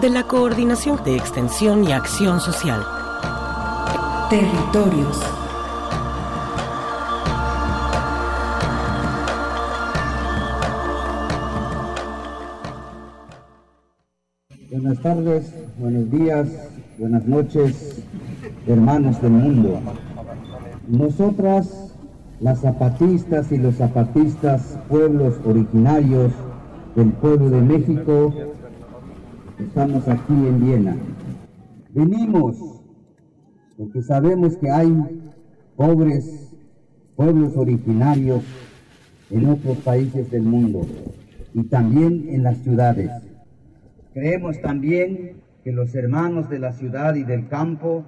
de la Coordinación de Extensión y Acción Social. Territorios. Buenas tardes, buenos días, buenas noches, hermanos del mundo. Nosotras, las zapatistas y los zapatistas, pueblos originarios del pueblo de México, estamos aquí en Viena. Venimos porque sabemos que hay pobres pueblos originarios en otros países del mundo y también en las ciudades. Creemos también que los hermanos de la ciudad y del campo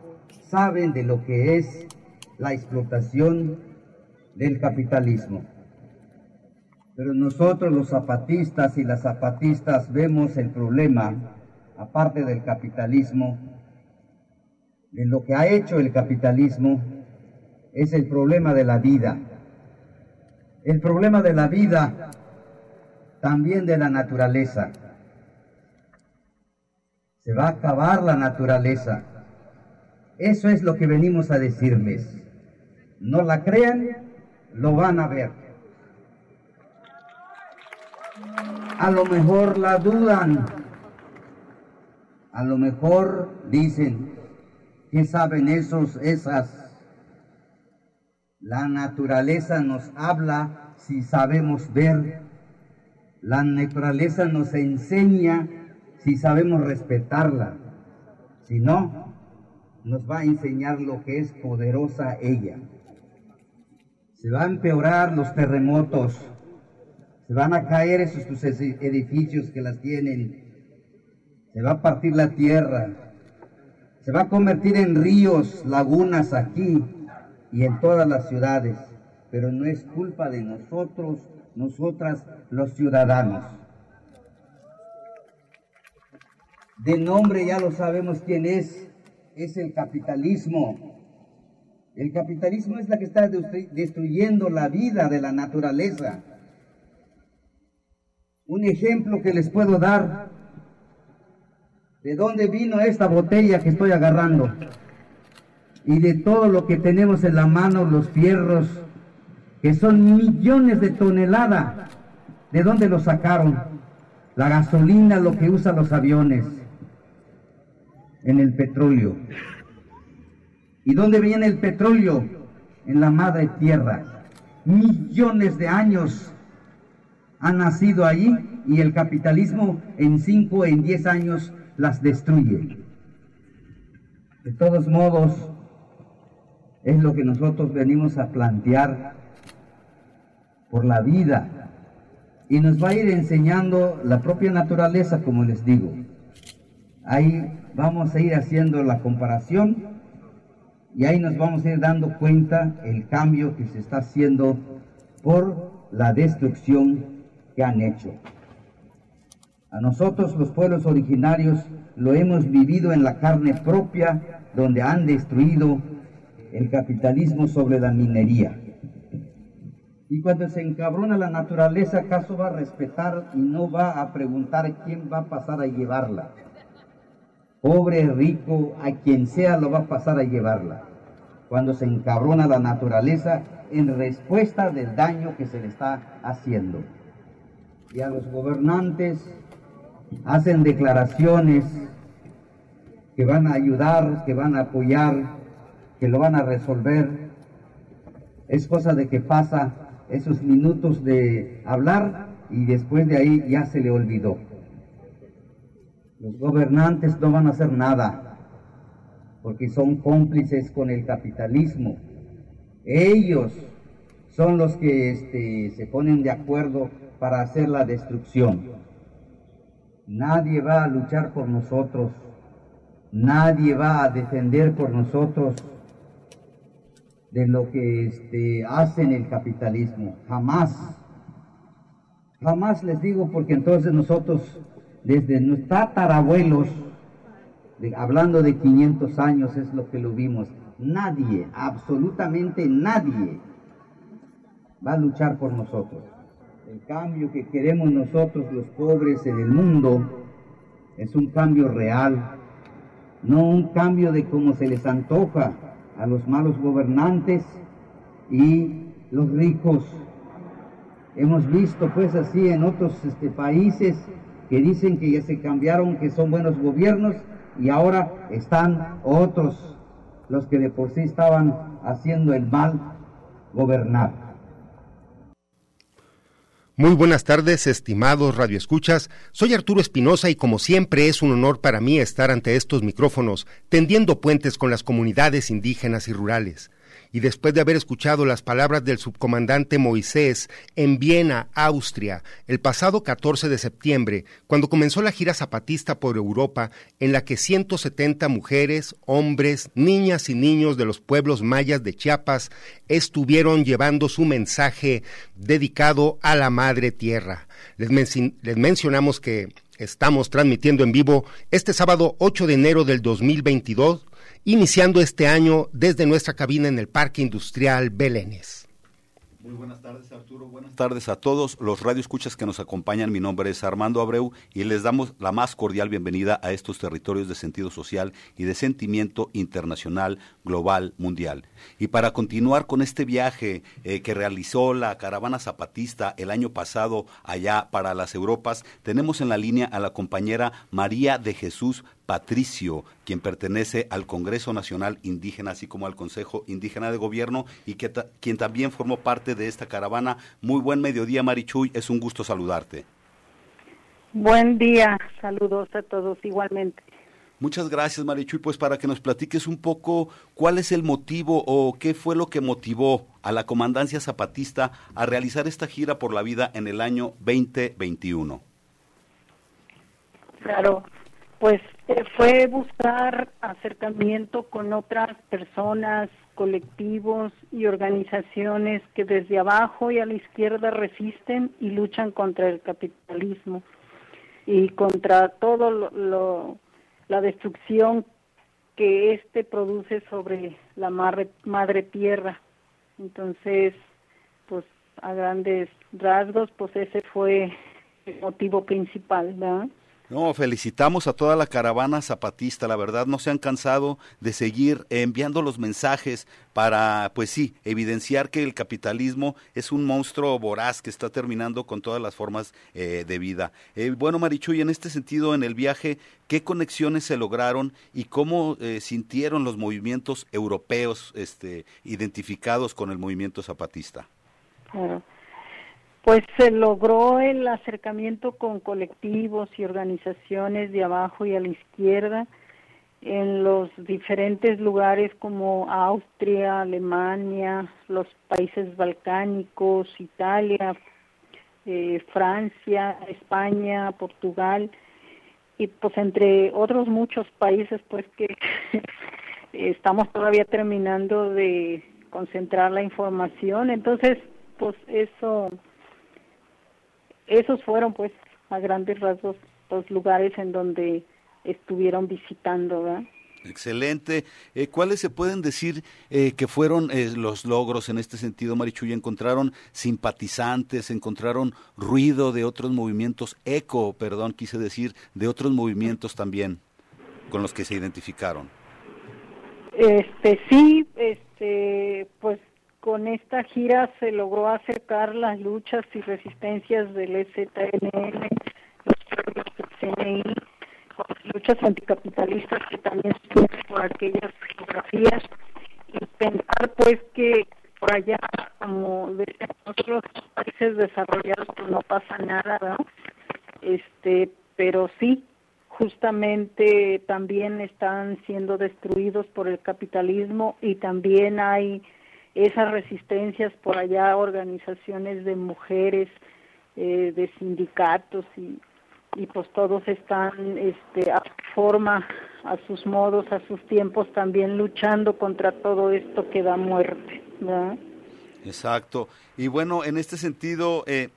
saben de lo que es la explotación del capitalismo. Pero nosotros los zapatistas y las zapatistas vemos el problema, aparte del capitalismo, de lo que ha hecho el capitalismo, es el problema de la vida. El problema de la vida, también de la naturaleza. Se va a acabar la naturaleza. Eso es lo que venimos a decirles. No la crean, lo van a ver. A lo mejor la dudan. A lo mejor dicen, ¿qué saben esos, esas? La naturaleza nos habla si sabemos ver. La naturaleza nos enseña si sabemos respetarla. Si no, nos va a enseñar lo que es poderosa ella. Se van a empeorar los terremotos, se van a caer esos edificios que las tienen, se va a partir la tierra, se va a convertir en ríos, lagunas aquí y en todas las ciudades, pero no es culpa de nosotros, nosotras los ciudadanos. De nombre ya lo sabemos quién es, es el capitalismo. El capitalismo es la que está destruyendo la vida de la naturaleza. Un ejemplo que les puedo dar, de dónde vino esta botella que estoy agarrando y de todo lo que tenemos en la mano, los fierros, que son millones de toneladas, ¿de dónde lo sacaron? La gasolina, lo que usan los aviones en el petróleo. ¿Y dónde viene el petróleo? En la madre tierra. Millones de años han nacido ahí y el capitalismo en cinco, en diez años las destruye. De todos modos, es lo que nosotros venimos a plantear por la vida y nos va a ir enseñando la propia naturaleza, como les digo. Ahí vamos a ir haciendo la comparación y ahí nos vamos a ir dando cuenta el cambio que se está haciendo por la destrucción que han hecho. A nosotros los pueblos originarios lo hemos vivido en la carne propia, donde han destruido el capitalismo sobre la minería. Y cuando se encabrona la naturaleza, ¿acaso va a respetar y no va a preguntar quién va a pasar a llevarla? Pobre, rico, a quien sea lo va a pasar a llevarla. Cuando se encabrona la naturaleza en respuesta del daño que se le está haciendo. Y a los gobernantes hacen declaraciones que van a ayudar, que van a apoyar, que lo van a resolver. Es cosa de que pasa esos minutos de hablar y después de ahí ya se le olvidó. Los gobernantes no van a hacer nada porque son cómplices con el capitalismo. Ellos son los que este, se ponen de acuerdo para hacer la destrucción. Nadie va a luchar por nosotros, nadie va a defender por nosotros de lo que este, hacen el capitalismo, jamás. Jamás les digo porque entonces nosotros, desde nuestros tatarabuelos, hablando de 500 años es lo que lo vimos, nadie, absolutamente nadie va a luchar por nosotros. El cambio que queremos nosotros los pobres en el mundo es un cambio real, no un cambio de cómo se les antoja a los malos gobernantes y los ricos. Hemos visto pues así en otros este, países que dicen que ya se cambiaron, que son buenos gobiernos y ahora están otros, los que de por sí estaban haciendo el mal, gobernar. Muy buenas tardes, estimados radioescuchas. Soy Arturo Espinosa y como siempre es un honor para mí estar ante estos micrófonos, tendiendo puentes con las comunidades indígenas y rurales y después de haber escuchado las palabras del subcomandante Moisés en Viena, Austria, el pasado 14 de septiembre, cuando comenzó la gira zapatista por Europa, en la que 170 mujeres, hombres, niñas y niños de los pueblos mayas de Chiapas estuvieron llevando su mensaje dedicado a la Madre Tierra. Les, mencionamos que estamos transmitiendo en vivo este sábado 8 de enero del 2022 iniciando este año desde nuestra cabina en el Parque Industrial Belénes. Muy buenas tardes, Arturo. Buenas tardes a todos los radioescuchas que nos acompañan. Mi nombre es Armando Abreu y les damos la más cordial bienvenida a estos territorios de sentido social y de sentimiento internacional, global, mundial. Y para continuar con este viaje eh, que realizó la caravana zapatista el año pasado allá para las Europas, tenemos en la línea a la compañera María de Jesús Patricio, quien pertenece al Congreso Nacional Indígena, así como al Consejo Indígena de Gobierno, y que quien también formó parte de esta caravana. Muy buen mediodía, Marichuy, es un gusto saludarte. Buen día, saludos a todos igualmente. Muchas gracias, Marichuy. Pues para que nos platiques un poco cuál es el motivo o qué fue lo que motivó a la Comandancia Zapatista a realizar esta gira por la vida en el año 2021. Claro, pues eh, fue buscar acercamiento con otras personas, colectivos y organizaciones que desde abajo y a la izquierda resisten y luchan contra el capitalismo y contra todo lo, la destrucción que éste produce sobre la madre, tierra. Entonces, pues a grandes rasgos, pues ese fue el motivo principal. No, felicitamos a toda la caravana zapatista, la verdad no se han cansado de seguir enviando los mensajes para, pues sí, evidenciar que el capitalismo es un monstruo voraz que está terminando con todas las formas eh, de vida. Eh, bueno, Marichuy, en este sentido, en el viaje, ¿qué conexiones se lograron y cómo eh, sintieron los movimientos europeos este, identificados con el movimiento zapatista? Pues se logró el acercamiento con colectivos y organizaciones de abajo y a la izquierda en los diferentes lugares como Austria, Alemania, los países balcánicos, Italia, eh, Francia, España, Portugal y pues entre otros muchos países pues que estamos todavía terminando de concentrar la información. Entonces pues eso esos fueron pues a grandes rasgos los lugares en donde estuvieron visitando, ¿verdad? Excelente. Eh, ¿Cuáles se pueden decir eh, que fueron eh, los logros en este sentido, Marichuy? ¿Encontraron simpatizantes, encontraron ruido de otros movimientos, eco, perdón, quise decir, de otros movimientos también con los que se identificaron? Este, sí, este, pues con esta gira se logró acercar las luchas y resistencias del EZNL, los CNI, muchas anticapitalistas que también están por aquellas geografías y pensar pues que por allá, como de otros países desarrollados, pues no pasa nada. Este, pero sí, justamente también están siendo destruidos por el capitalismo y también hay esas resistencias por allá, organizaciones de mujeres, eh, de sindicatos y, y pues todos están este, a forma, a sus modos, a sus tiempos también luchando contra todo esto que da muerte. Exacto. Y bueno, en este sentido, eh,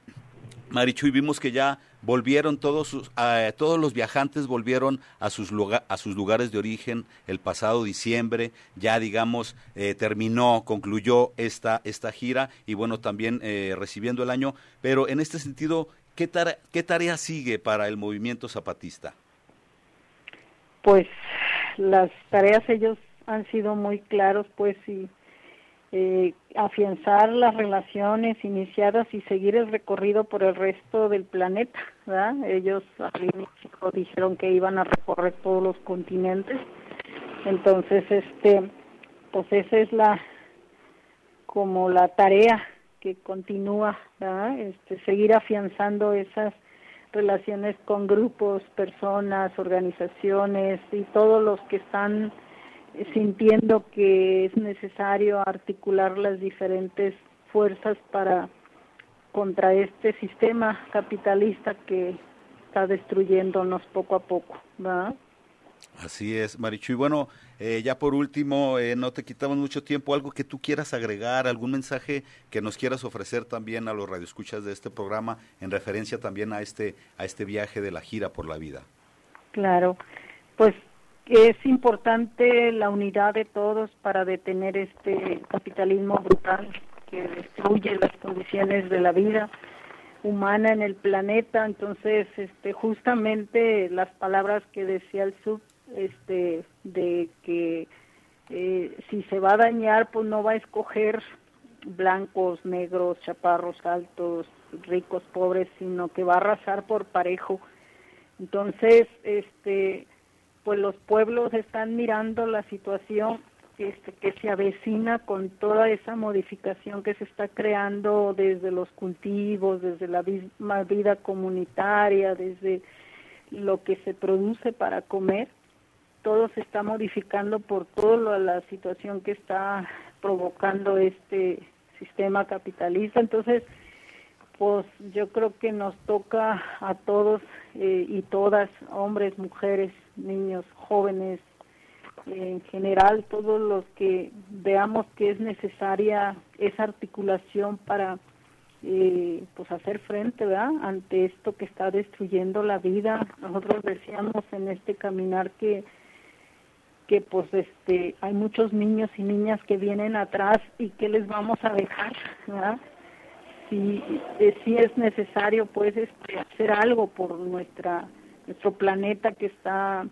Marichuy, vimos que ya volvieron todos sus, todos los viajantes volvieron a sus a sus lugares de origen el pasado diciembre ya digamos eh, terminó concluyó esta esta gira y bueno también eh, recibiendo el año. Pero en este sentido qué tarea, qué tarea sigue para el movimiento zapatista pues las tareas ellos han sido muy claros pues y eh, afianzar las relaciones iniciadas y seguir el recorrido por el resto del planeta. Ellos al inicio dijeron que iban a recorrer todos los continentes. Entonces, este, pues esa es la como la tarea que continúa. Este, seguir afianzando esas relaciones con grupos, personas, organizaciones y todos los que están sintiendo que es necesario articular las diferentes fuerzas para contra este sistema capitalista que está destruyéndonos poco a poco, ¿verdad? Así es, Marichu. Y bueno, eh, ya por último, eh, no te quitamos mucho tiempo, algo que tú quieras agregar, algún mensaje que nos quieras ofrecer también a los radioescuchas de este programa en referencia también a este, a este viaje de la gira por la vida. Claro, pues es importante la unidad de todos para detener este capitalismo brutal que destruye las condiciones de la vida humana en el planeta. Entonces este justamente las palabras que decía el sub este de que eh, si se va a dañar pues no va a escoger blancos negros chaparros altos ricos pobres sino que va a arrasar por parejo. Entonces este pues los pueblos están mirando la situación este, que se avecina con toda esa modificación que se está creando desde los cultivos, desde la misma vida comunitaria, desde lo que se produce para comer, todo se está modificando por toda la situación que está provocando este sistema capitalista. Entonces, pues yo creo que nos toca a todos eh, y todas, hombres, mujeres, niños, jóvenes, en general, todos los que veamos que es necesaria esa articulación para eh, pues hacer frente ¿verdad? ante esto que está destruyendo la vida. Nosotros decíamos en este caminar que que pues este hay muchos niños y niñas que vienen atrás y que les vamos a dejar, ¿verdad? Si, eh, si es necesario pues este, hacer algo por nuestra nuestro planeta que está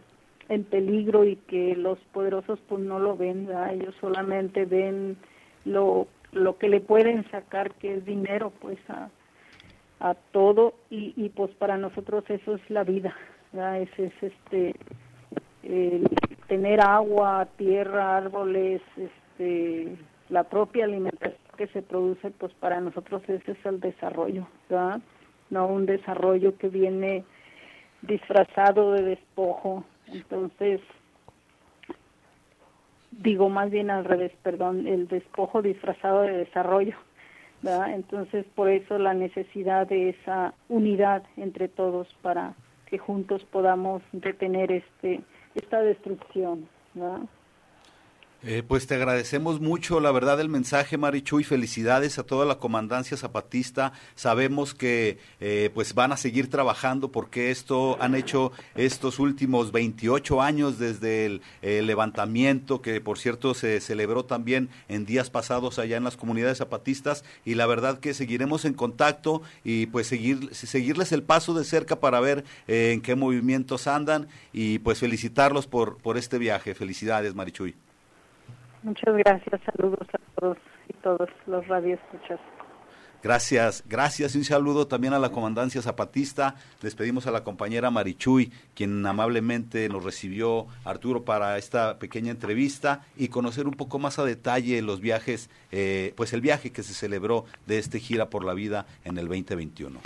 en peligro y que los poderosos pues no lo ven, ellos solamente ven lo, lo que le pueden sacar que es dinero pues a, a todo y, y pues para nosotros eso es la vida, ese es este tener agua, tierra, árboles, este la propia alimentación que se produce, pues para nosotros ese es el desarrollo, ¿verdad? No un desarrollo que viene disfrazado de despojo. Entonces, digo más bien al revés, perdón, el despojo disfrazado de desarrollo. ¿verdad? Entonces, por eso la necesidad de esa unidad entre todos para que juntos podamos detener este esta destrucción. ¿verdad? Eh, pues te agradecemos mucho, la verdad, el mensaje, Marichu, y felicidades a toda la comandancia zapatista. Sabemos que eh, pues van a seguir trabajando porque esto han hecho estos últimos 28 años desde el, levantamiento, que por cierto se celebró también en días pasados allá en las comunidades zapatistas, y la verdad que seguiremos en contacto y pues seguir, seguirles el paso de cerca para ver eh, en qué movimientos andan y pues felicitarlos por, por este viaje. Felicidades, Marichuy. Muchas gracias, saludos a todos y todos los radioescuchas. Gracias, gracias y un saludo también a la comandancia zapatista. Les pedimos a la compañera Marichuy, quien amablemente nos recibió Arturo para esta pequeña entrevista y conocer un poco más a detalle los viajes, eh, pues el viaje que se celebró de este gira por la vida en el 2021.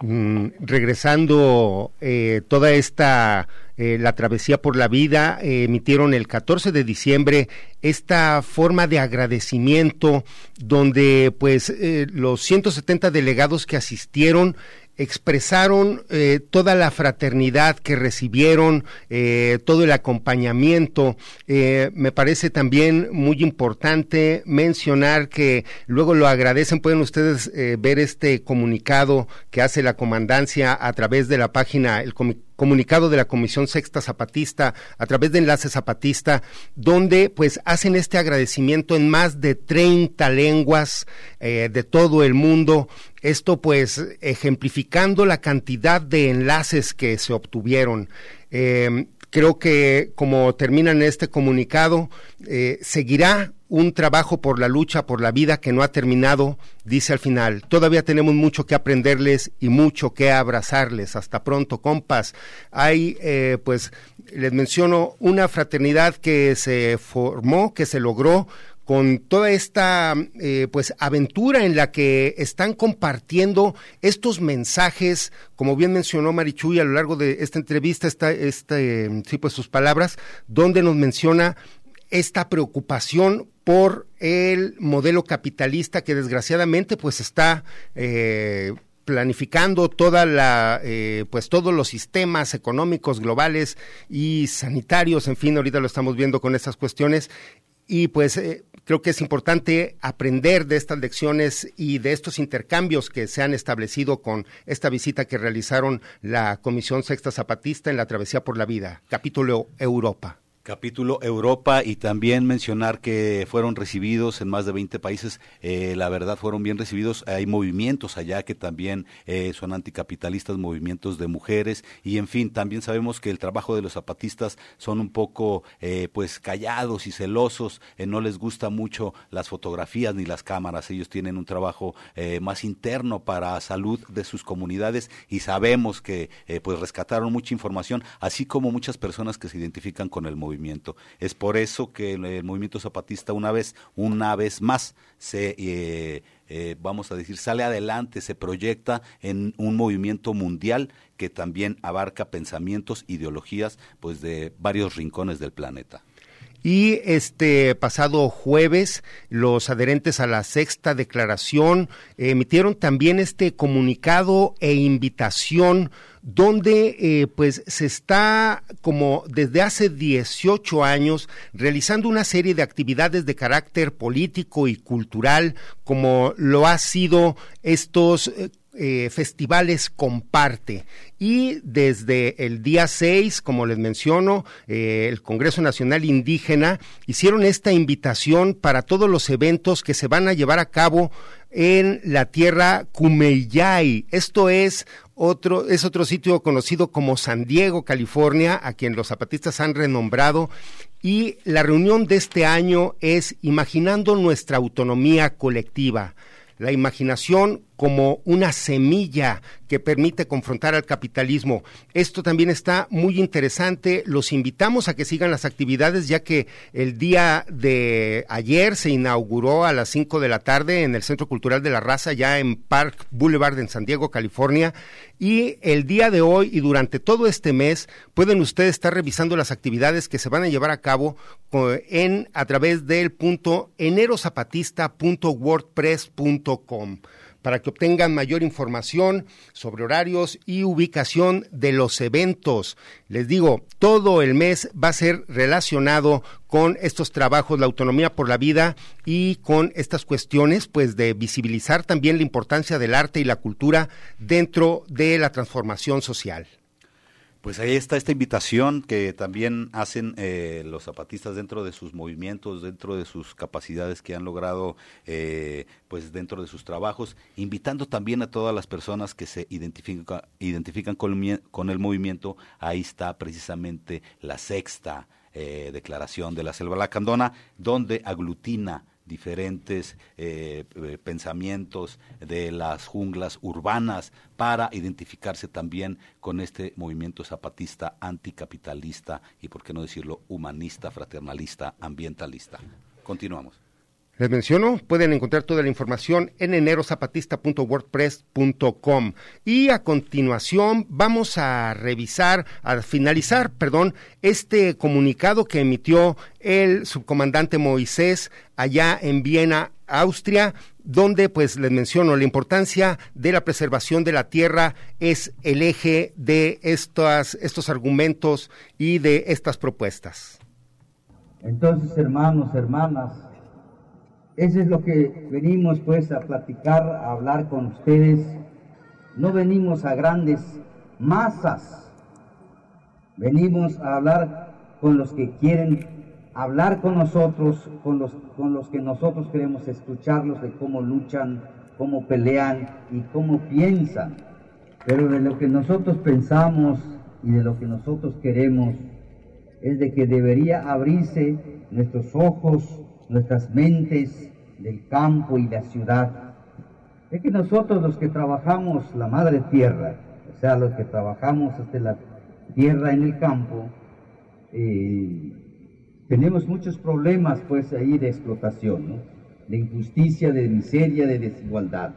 Mm, regresando eh, toda esta eh, la travesía por la vida eh, emitieron el 14 de diciembre esta forma de agradecimiento donde pues los 170 delegados que asistieron expresaron eh, toda la fraternidad que recibieron, eh, todo el acompañamiento. Eh, me parece también muy importante mencionar que luego lo agradecen, pueden ustedes ver este comunicado que hace la comandancia a través de la página, comunicado de la Comisión Sexta Zapatista a través de Enlace Zapatista, donde pues hacen este agradecimiento en más de 30 lenguas de todo el mundo esto pues ejemplificando la cantidad de enlaces que se obtuvieron. Eh, creo que como termina en este comunicado, eh, seguirá un trabajo por la lucha, por la vida que no ha terminado, dice al final. Todavía tenemos mucho que aprenderles y mucho que abrazarles. Hasta pronto, compas. Hay, eh, pues, les menciono una fraternidad que se formó, que se logró con toda esta eh, pues aventura en la que están compartiendo estos mensajes, como bien mencionó Marichuy a lo largo de esta entrevista, esta, este, sí, pues sus palabras, donde nos menciona esta preocupación por el modelo capitalista que desgraciadamente pues está eh, planificando toda la eh, pues todos los sistemas económicos globales y sanitarios en fin ahorita lo estamos viendo con estas cuestiones y pues eh, creo que es importante aprender de estas lecciones y de estos intercambios que se han establecido con esta visita que realizaron la Comisión Sexta Zapatista en la Travesía por la Vida, capítulo Europa. Capítulo Europa y también mencionar que fueron recibidos en más de 20 países, eh, la verdad fueron bien recibidos, hay movimientos allá que también eh, son anticapitalistas, movimientos de mujeres. Y en fin, también sabemos que el trabajo de los zapatistas son un poco eh, pues callados y celosos, no les gusta mucho las fotografías ni las cámaras, ellos tienen un trabajo más interno para salud de sus comunidades y sabemos que pues rescataron mucha información, así como muchas personas que se identifican con el movimiento es por eso que el, movimiento zapatista una vez, una vez más, se, eh, eh, vamos a decir, sale adelante, se proyecta en un movimiento mundial que también abarca pensamientos, ideologías, pues de varios rincones del planeta. Y este pasado jueves, los adherentes a la sexta declaración emitieron también este comunicado e invitación donde eh, pues se está como desde hace 18 años realizando una serie de actividades de carácter político y cultural como lo ha sido estos eh, eh, festivales comparte. Y desde el día 6, como les menciono, eh, el Congreso Nacional Indígena hicieron esta invitación para todos los eventos que se van a llevar a cabo en la tierra Cumeyay. Esto es otro, es otro sitio conocido como San Diego, California, a quien los zapatistas han renombrado. Y la reunión de este año es Imaginando nuestra autonomía colectiva. La imaginación como una semilla que permite confrontar al capitalismo. Esto también está muy interesante. Los invitamos a que sigan las actividades ya que el día de ayer se inauguró a las 5 de la tarde en el Centro Cultural de la Raza, ya en Park Boulevard en San Diego, California. Y el día de hoy y durante todo este mes pueden ustedes estar revisando las actividades que se van a llevar a cabo en, a través del punto enerozapatista.wordpress.com para que obtengan mayor información sobre horarios y ubicación de los eventos. Les digo, todo el mes va a ser relacionado con estos trabajos, la autonomía por la vida y con estas cuestiones, pues de visibilizar también la importancia del arte y la cultura dentro de la transformación social. Pues ahí está esta invitación que también hacen eh, los zapatistas dentro de sus movimientos, dentro de sus capacidades que han logrado, eh, pues dentro de sus trabajos, invitando también a todas las personas que se identifican, con, con el movimiento. Ahí está precisamente la sexta eh, declaración de la Selva Lacandona, donde aglutina diferentes eh, eh, pensamientos de las junglas urbanas para identificarse también con este movimiento zapatista anticapitalista y, por qué no decirlo, humanista, fraternalista, ambientalista. Continuamos. Les menciono, pueden encontrar toda la información en enerozapatista.wordpress.com. Y a continuación vamos a revisar, a finalizar, perdón, este comunicado que emitió el subcomandante Moisés allá en Viena, Austria, donde pues les menciono la importancia de la preservación de la tierra es el eje de estos argumentos y de estas propuestas. Entonces, hermanos, hermanas, eso es lo que venimos pues a platicar, a hablar con ustedes. No venimos a grandes masas, venimos a hablar con los que quieren hablar con nosotros, con los, con los que nosotros queremos escucharlos de cómo luchan, cómo pelean y cómo piensan. Pero de lo que nosotros pensamos y de lo que nosotros queremos es de que debería abrirse nuestros ojos, nuestras mentes del campo y la ciudad, es que nosotros los que trabajamos la madre tierra, o sea, los que trabajamos hasta la tierra en el campo, eh, tenemos muchos problemas pues ahí de explotación, de injusticia, de miseria, de desigualdad.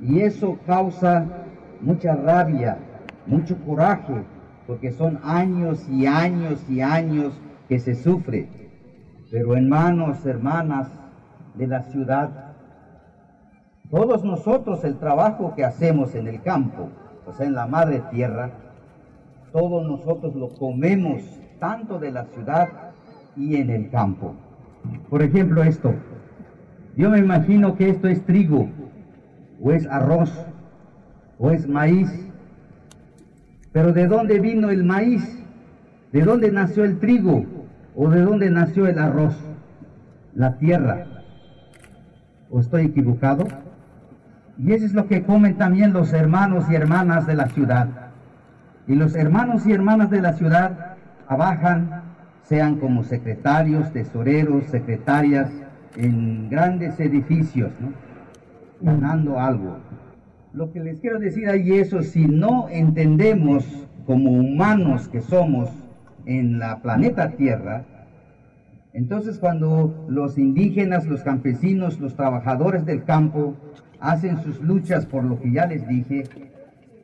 Y eso causa mucha rabia, mucho coraje, porque son años y años y años que se sufre. Pero hermanos, hermanas de la ciudad, todos nosotros el trabajo que hacemos en el campo, o sea, en la madre tierra, todos nosotros lo comemos tanto de la ciudad y en el campo. Por ejemplo, esto. Yo me imagino que esto es trigo, o es arroz, o es maíz. Pero ¿de dónde vino el maíz? ¿De dónde nació el trigo? ¿O de dónde nació el arroz? La tierra. ¿O estoy equivocado? Y eso es lo que comen también los hermanos y hermanas de la ciudad. Y los hermanos y hermanas de la ciudad trabajan, sean como secretarios, tesoreros, secretarias, en grandes edificios, ¿no? algo. Lo que les quiero decir ahí eso, si no entendemos como humanos que somos en la planeta Tierra, entonces cuando los indígenas, los campesinos, los trabajadores del campo hacen sus luchas por lo que ya les dije,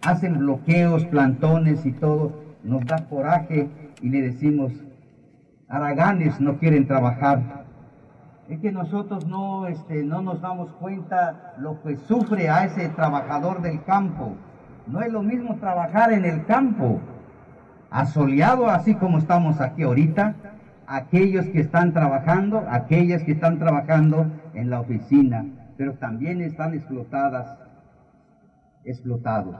hacen bloqueos, plantones y todo, nos da coraje y le decimos, araganes no quieren trabajar. Es que nosotros no, este, no nos damos cuenta lo que sufre a ese trabajador del campo. No es lo mismo trabajar en el campo, asoleado así como estamos aquí ahorita, aquellos que están trabajando, aquellas que están trabajando en la oficina, pero también están explotadas, explotados.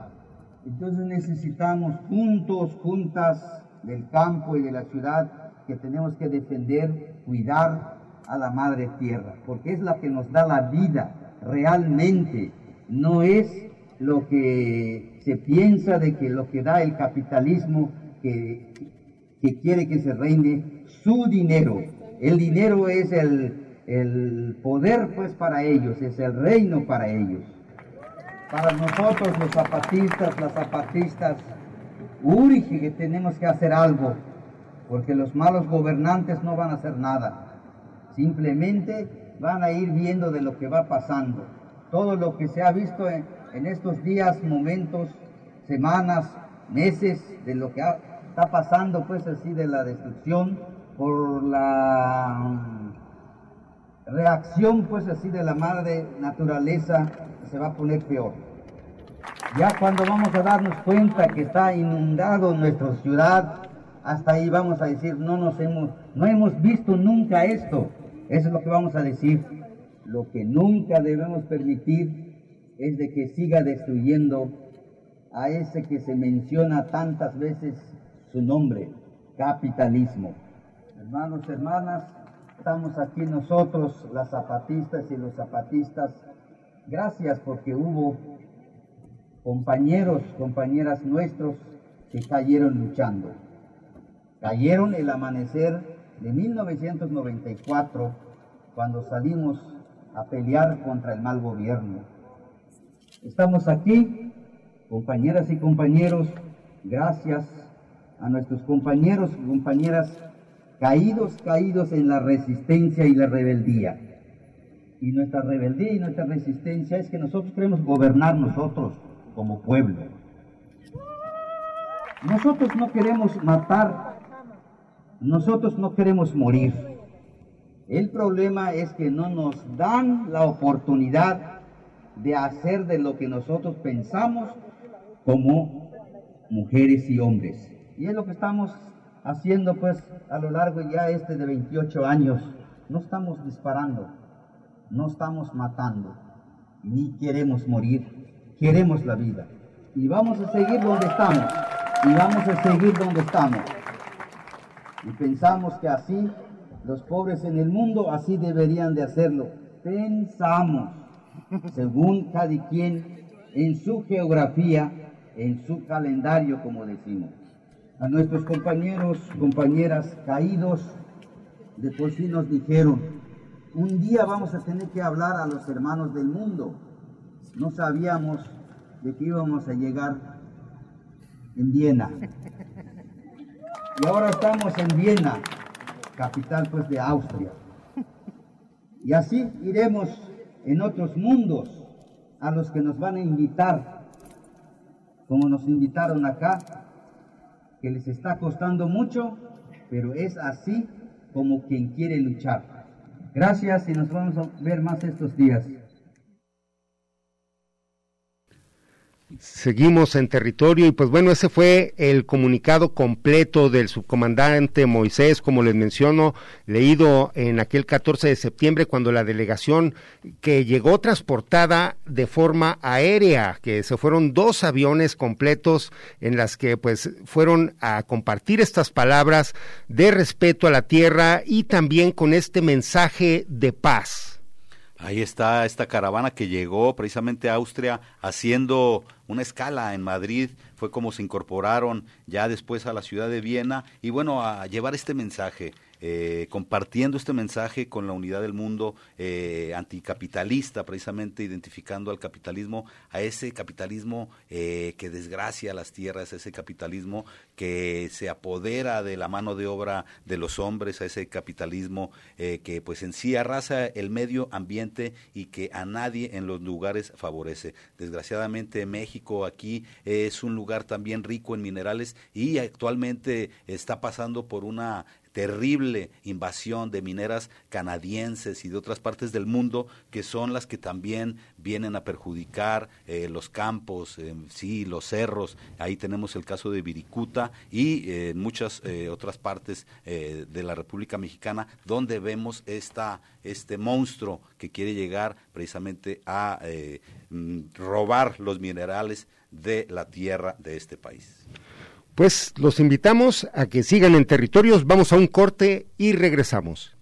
Entonces necesitamos juntos, juntas del campo y de la ciudad, que tenemos que defender, cuidar a la madre tierra, porque es la que nos da la vida realmente, no es lo que se piensa de que lo que da el capitalismo que, quiere que se reine su dinero. El dinero es el, poder pues para ellos, es el reino para ellos. Para nosotros los zapatistas, las zapatistas, urge que tenemos que hacer algo, porque los malos gobernantes no van a hacer nada. Simplemente van a ir viendo de lo que va pasando. Todo lo que se ha visto en, en estos días, momentos, semanas, meses, de lo que está pasando pues así de la destrucción, por la reacción pues así de la madre naturaleza se va a poner peor. Ya cuando vamos a darnos cuenta que está inundado nuestra ciudad, hasta ahí vamos a decir, no nos hemos, no hemos visto nunca esto. Eso es lo que vamos a decir. Lo que nunca debemos permitir es de que siga destruyendo a ese que se menciona tantas veces nombre, capitalismo. Hermanos, hermanas, estamos aquí nosotros, las zapatistas y los zapatistas. Gracias porque hubo compañeros, compañeras nuestros que cayeron luchando. Cayeron el amanecer de 1994 cuando salimos a pelear contra el mal gobierno. Estamos aquí, compañeras y compañeros, gracias a nuestros compañeros y compañeras caídos, caídos en la resistencia y la rebeldía. Y nuestra rebeldía y nuestra resistencia es que nosotros queremos gobernar nosotros como pueblo. Nosotros no queremos matar, nosotros no queremos morir. El problema es que no nos dan la oportunidad de hacer de lo que nosotros pensamos como mujeres y hombres. Y es lo que estamos haciendo pues a lo largo ya este de 28 años. No estamos disparando, no estamos matando, ni queremos morir, queremos la vida. Y vamos a seguir donde estamos, y vamos a seguir donde estamos. Y pensamos que así los pobres en el mundo así deberían de hacerlo. Pensamos, según cada quien, en su geografía, en su calendario, como decimos. A nuestros compañeros, compañeras caídos, de por sí nos dijeron, un día vamos a tener que hablar a los hermanos del mundo. No sabíamos de que íbamos a llegar en Viena. Y ahora estamos en Viena, capital pues de Austria. Y así iremos en otros mundos a los que nos van a invitar, como nos invitaron acá, que les está costando mucho, pero es así como quien quiere luchar. Gracias y nos vamos a ver más estos días. Seguimos en territorio y pues bueno, ese fue el comunicado completo del subcomandante Moisés, como les menciono, leído en aquel 14 de septiembre cuando la delegación que llegó transportada de forma aérea, que se fueron dos aviones completos en las que pues fueron a compartir estas palabras de respeto a la tierra y también con este mensaje de paz. Ahí está esta caravana que llegó precisamente a Austria haciendo una escala en Madrid, fue como se incorporaron ya después a la ciudad de Viena y bueno, a llevar este mensaje. Eh, compartiendo este mensaje con la unidad del mundo eh, anticapitalista, precisamente identificando al capitalismo, a ese capitalismo eh, que desgracia las tierras, a ese capitalismo que se apodera de la mano de obra de los hombres, a ese capitalismo que pues en sí arrasa el medio ambiente y que a nadie en los lugares favorece. Desgraciadamente México aquí es un lugar también rico en minerales y actualmente está pasando por una terrible invasión de mineras canadienses y de otras partes del mundo que son las que también vienen a perjudicar eh, los campos, eh, sí, los cerros. Ahí tenemos el caso de Viricuta y eh, muchas otras partes de la República Mexicana donde vemos esta, este monstruo que quiere llegar precisamente a mm, robar los minerales de la tierra de este país. Pues los invitamos a que sigan en territorios, vamos a un corte y regresamos.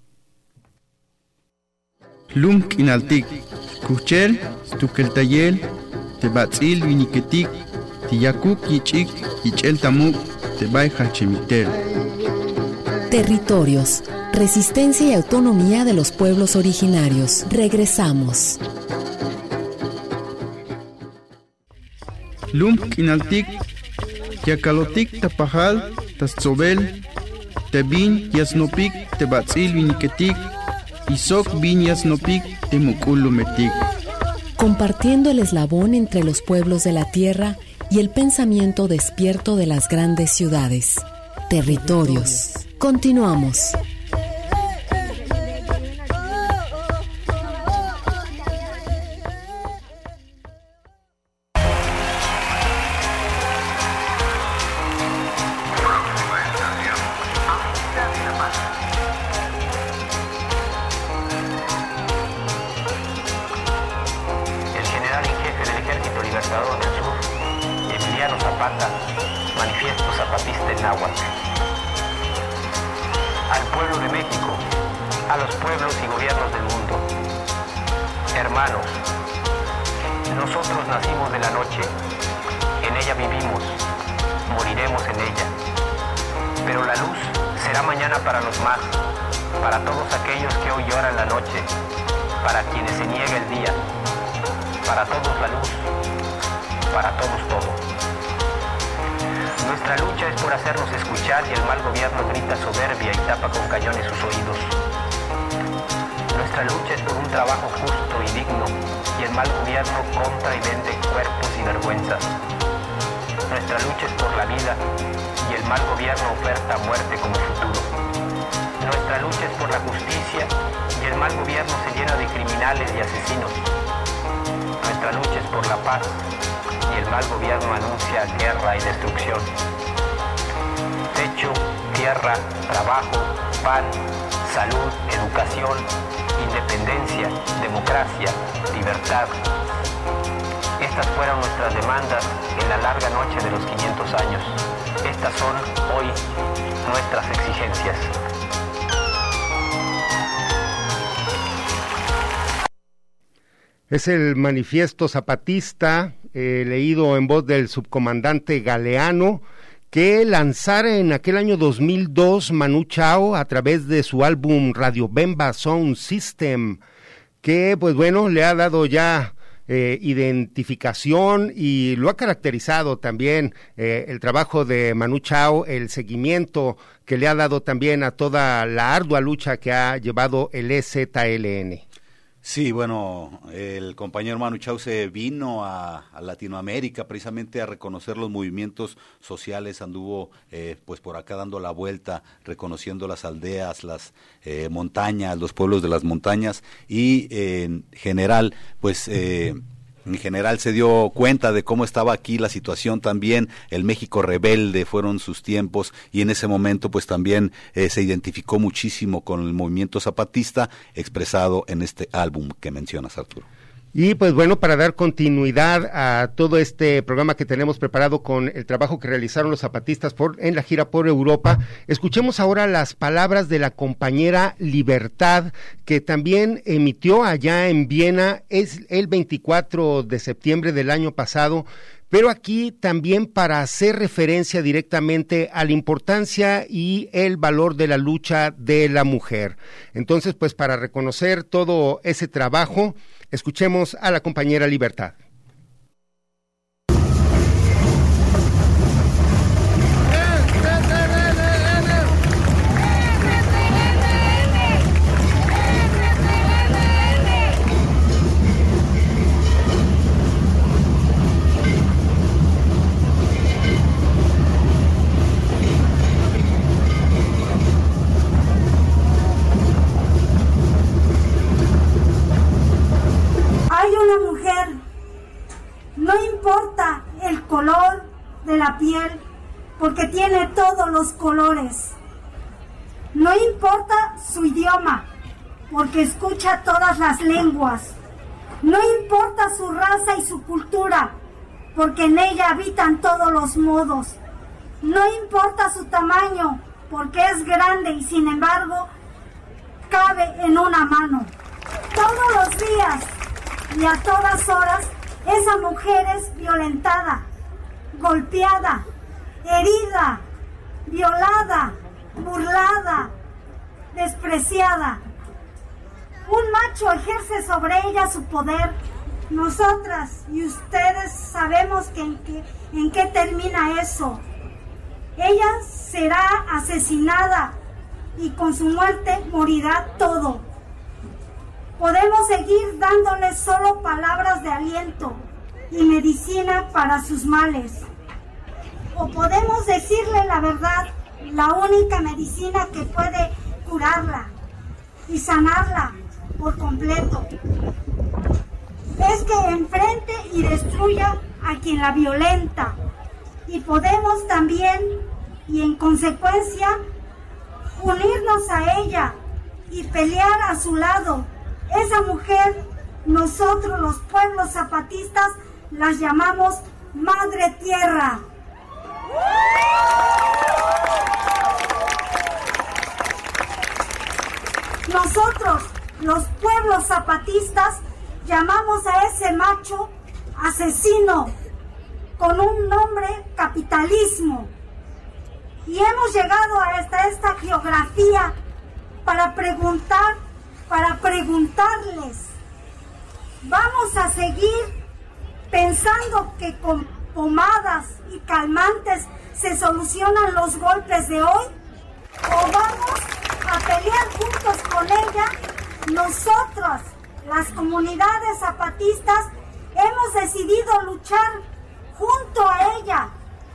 Lunk inaltik, kuchel, tukeltayel, tebatzil viniketik, tiyakuk yichik, yichel tamuk, tebay hachemitel. Territorios, resistencia y autonomía de los pueblos originarios. Regresamos. Lunk inaltik, Yakalotik tapajal, tatzobel, tebin yasnopik, tebatzil viniketik, isok bin yasnopik, temukulumetik. Compartiendo el eslabón entre los pueblos de la tierra y el pensamiento despierto de las grandes ciudades. Territorios. Continuamos. Tierra, trabajo, pan, salud, educación, independencia, democracia, libertad. Estas fueron nuestras demandas en la larga noche de los 500 años. Estas son hoy nuestras exigencias. Es el manifiesto zapatista eh, leído en voz del subcomandante Galeano que lanzara en aquel año 2002 Manu Chao a través de su álbum Radio Bemba Sound System, que pues bueno, le ha dado ya eh, identificación y lo ha caracterizado también eh, el trabajo de Manu Chao, el seguimiento que le ha dado también a toda la ardua lucha que ha llevado el EZLN. Sí, bueno, el compañero Manu Chao se vino a, Latinoamérica precisamente a reconocer los movimientos sociales, anduvo eh, pues por acá dando la vuelta, reconociendo las aldeas, las eh, montañas, los pueblos de las montañas y en general pues eh, en general se dio cuenta de cómo estaba aquí la situación también, el México rebelde fueron sus tiempos y en ese momento pues también eh, se identificó muchísimo con el movimiento zapatista expresado en este álbum que mencionas Arturo. Y pues bueno, para dar continuidad a todo este programa que tenemos preparado con el trabajo que realizaron los zapatistas por, en la gira por Europa, escuchemos ahora las palabras de la compañera Libertad, que también emitió allá en Viena es el 24 de septiembre del año pasado, pero aquí también para hacer referencia directamente a la importancia y el valor de la lucha de la mujer. Entonces, pues para reconocer todo ese trabajo, Escuchemos a la compañera Libertad. Piel porque tiene todos los colores. No importa su idioma porque escucha todas las lenguas. No importa su raza y su cultura porque en ella habitan todos los modos. No importa su tamaño porque es grande y sin embargo cabe en una mano. Todos los días y a todas horas esa mujer es violentada, golpeada, herida, violada, burlada, despreciada. Un macho ejerce sobre ella su poder. Nosotras y ustedes sabemos en qué termina eso. Ella será asesinada y con su muerte morirá todo. Podemos seguir dándole solo palabras de aliento y medicina para sus males. O podemos decirle la verdad, la única medicina que puede curarla y sanarla por completo. Es que enfrente y destruya a quien la violenta. Y podemos también, y en consecuencia, unirnos a ella y pelear a su lado. Esa mujer, nosotros los pueblos zapatistas, las llamamos Madre Tierra. Nosotros, los pueblos zapatistas, llamamos a ese macho asesino con un nombre capitalismo. Y hemos llegado hasta esta para preguntar, para preguntarles, ¿vamos a seguir pensando que con pomadas y calmantes se solucionan los golpes de hoy? ¿O vamos a pelear juntos con ella? Nosotros, las comunidades zapatistas, hemos decidido luchar junto a ella,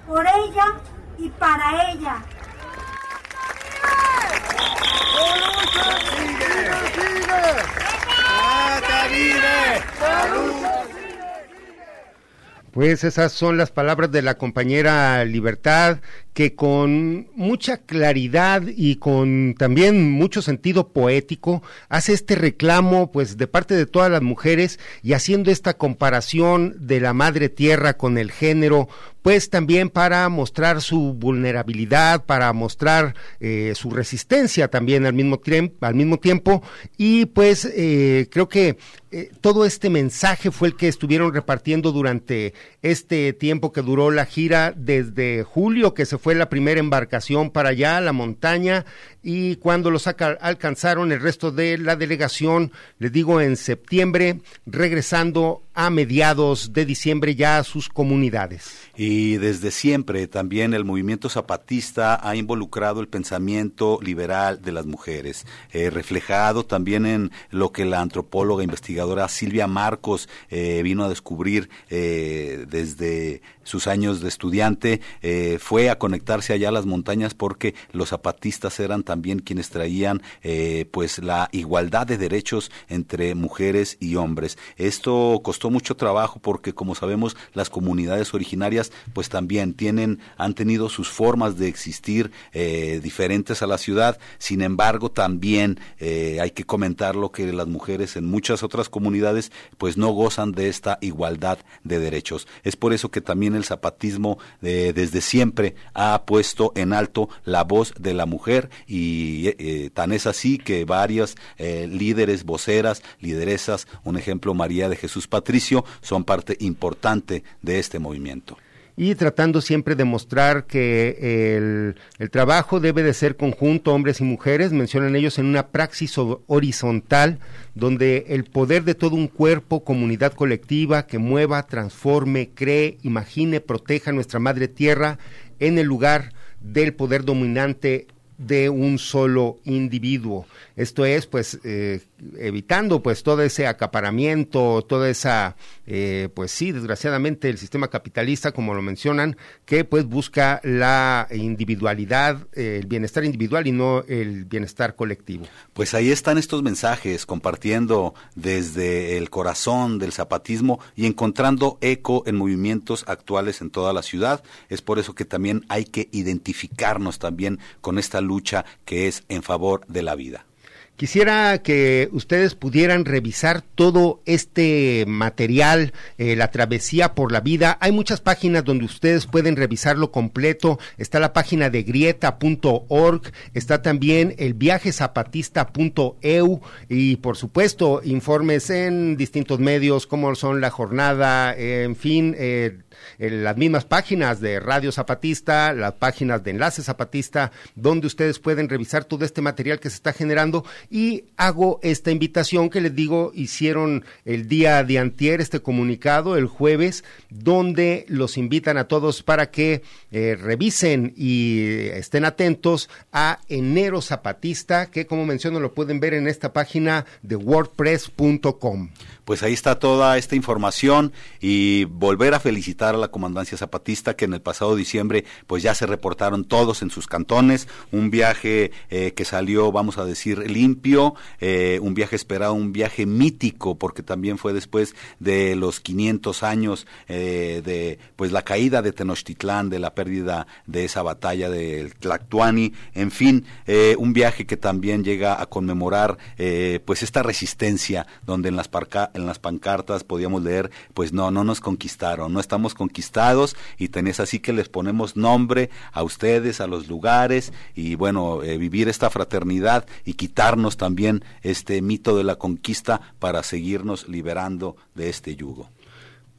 por ella y para ella. Pues esas son las palabras de la compañera Libertad, que con mucha claridad y con también mucho sentido poético hace este reclamo pues de parte de todas las mujeres y haciendo esta comparación de la madre tierra con el género pues también para mostrar su vulnerabilidad, para mostrar eh, su resistencia también al mismo, al mismo tiempo. Y pues eh, creo que eh, todo este mensaje fue el que estuvieron repartiendo durante este tiempo que duró la gira desde julio que se fue fue la primera embarcación para allá, la montaña, y cuando los alcanzaron el resto de la delegación, les digo, en septiembre, regresando a mediados de diciembre ya a sus comunidades. Y desde siempre también el movimiento zapatista ha involucrado el pensamiento liberal de las mujeres, eh, reflejado también en lo que la antropóloga investigadora Silvia Marcos eh, vino a descubrir eh, desde sus años de estudiante, fue a conectarse allá a las montañas porque los zapatistas eran también quienes traían pues la igualdad de derechos entre mujeres y hombres. Esto costó mucho trabajo porque como sabemos las comunidades originarias pues también tienen, han tenido sus formas de existir eh, diferentes a la ciudad. Sin embargo, también eh, hay que comentar lo que las mujeres en muchas otras comunidades pues no gozan de esta igualdad de derechos. Es por eso que también el zapatismo eh, desde siempre ha puesto en alto la voz de la mujer y tan es así que varias líderes, voceras, lideresas, un ejemplo María de Jesús Patricio, son parte importante de este movimiento y tratando siempre de mostrar que el, el, trabajo debe de ser conjunto, hombres y mujeres, mencionan ellos en una praxis horizontal, donde el poder de todo un cuerpo, comunidad colectiva, que mueva, transforme, cree, imagine, proteja nuestra madre tierra en el lugar del poder dominante de un solo individuo. Esto es, pues, eh, evitando, pues, todo ese acaparamiento, toda esa, eh, pues sí, desgraciadamente el sistema capitalista, como lo mencionan, que pues busca la individualidad, el bienestar individual y no el bienestar colectivo. Pues ahí están estos mensajes compartiendo desde el corazón del zapatismo y encontrando eco en movimientos actuales en toda la ciudad. Es por eso que también hay que identificarnos también con esta lucha que es en favor de la vida. Quisiera que ustedes pudieran revisar todo este material, eh, la travesía por la vida. Hay muchas páginas donde ustedes pueden revisarlo completo. Está la página de grieta.org, está también el viajesapatista.eu y por supuesto informes en distintos medios como son la jornada, en fin. Eh, en las mismas páginas de Radio Zapatista, las páginas de Enlace Zapatista, donde ustedes pueden revisar todo este material que se está generando. Y hago esta invitación que les digo, hicieron el día de antier este comunicado, el jueves, donde los invitan a todos para que eh, revisen y estén atentos a Enero Zapatista, que como menciono lo pueden ver en esta página de wordpress.com pues ahí está toda esta información y volver a felicitar a la Comandancia Zapatista que en el pasado diciembre pues ya se reportaron todos en sus cantones, un viaje eh, que salió, vamos a decir, limpio, eh, un viaje esperado, un viaje mítico porque también fue después de los 500 años eh, de pues la caída de Tenochtitlán, de la pérdida de esa batalla del Tlactuani, en fin, un viaje que también llega a conmemorar pues esta resistencia donde en las parca en las pancartas podíamos leer, pues no, no nos conquistaron, no estamos conquistados y tenés así que les ponemos nombre a ustedes, a los lugares y bueno, eh, vivir esta fraternidad y quitarnos también este mito de la conquista para seguirnos liberando de este yugo.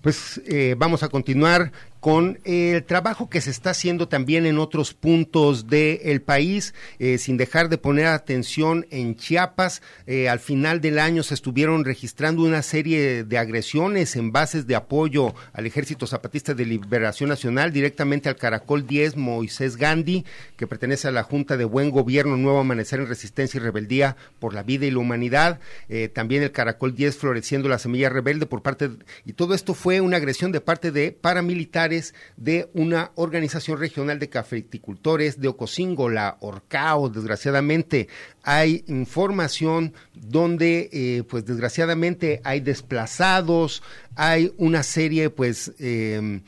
Pues eh, vamos a continuar con el trabajo que se está haciendo también en otros puntos del país, eh, sin dejar de poner atención en Chiapas. Eh, al final del año se estuvieron registrando una serie de agresiones en bases de apoyo al Ejército Zapatista de Liberación Nacional, directamente al Caracol 10 Moisés Gandhi, que pertenece a la Junta de Buen Gobierno Nuevo Amanecer en Resistencia y Rebeldía por la Vida y la Humanidad. Eh, también el Caracol 10 floreciendo la semilla rebelde por parte, y todo esto fue una agresión de parte de paramilitares de una organización regional de cafeticultores de Ocosingo, la Orcao. Desgraciadamente hay información donde, eh, pues desgraciadamente hay desplazados, hay una serie, pues, eh,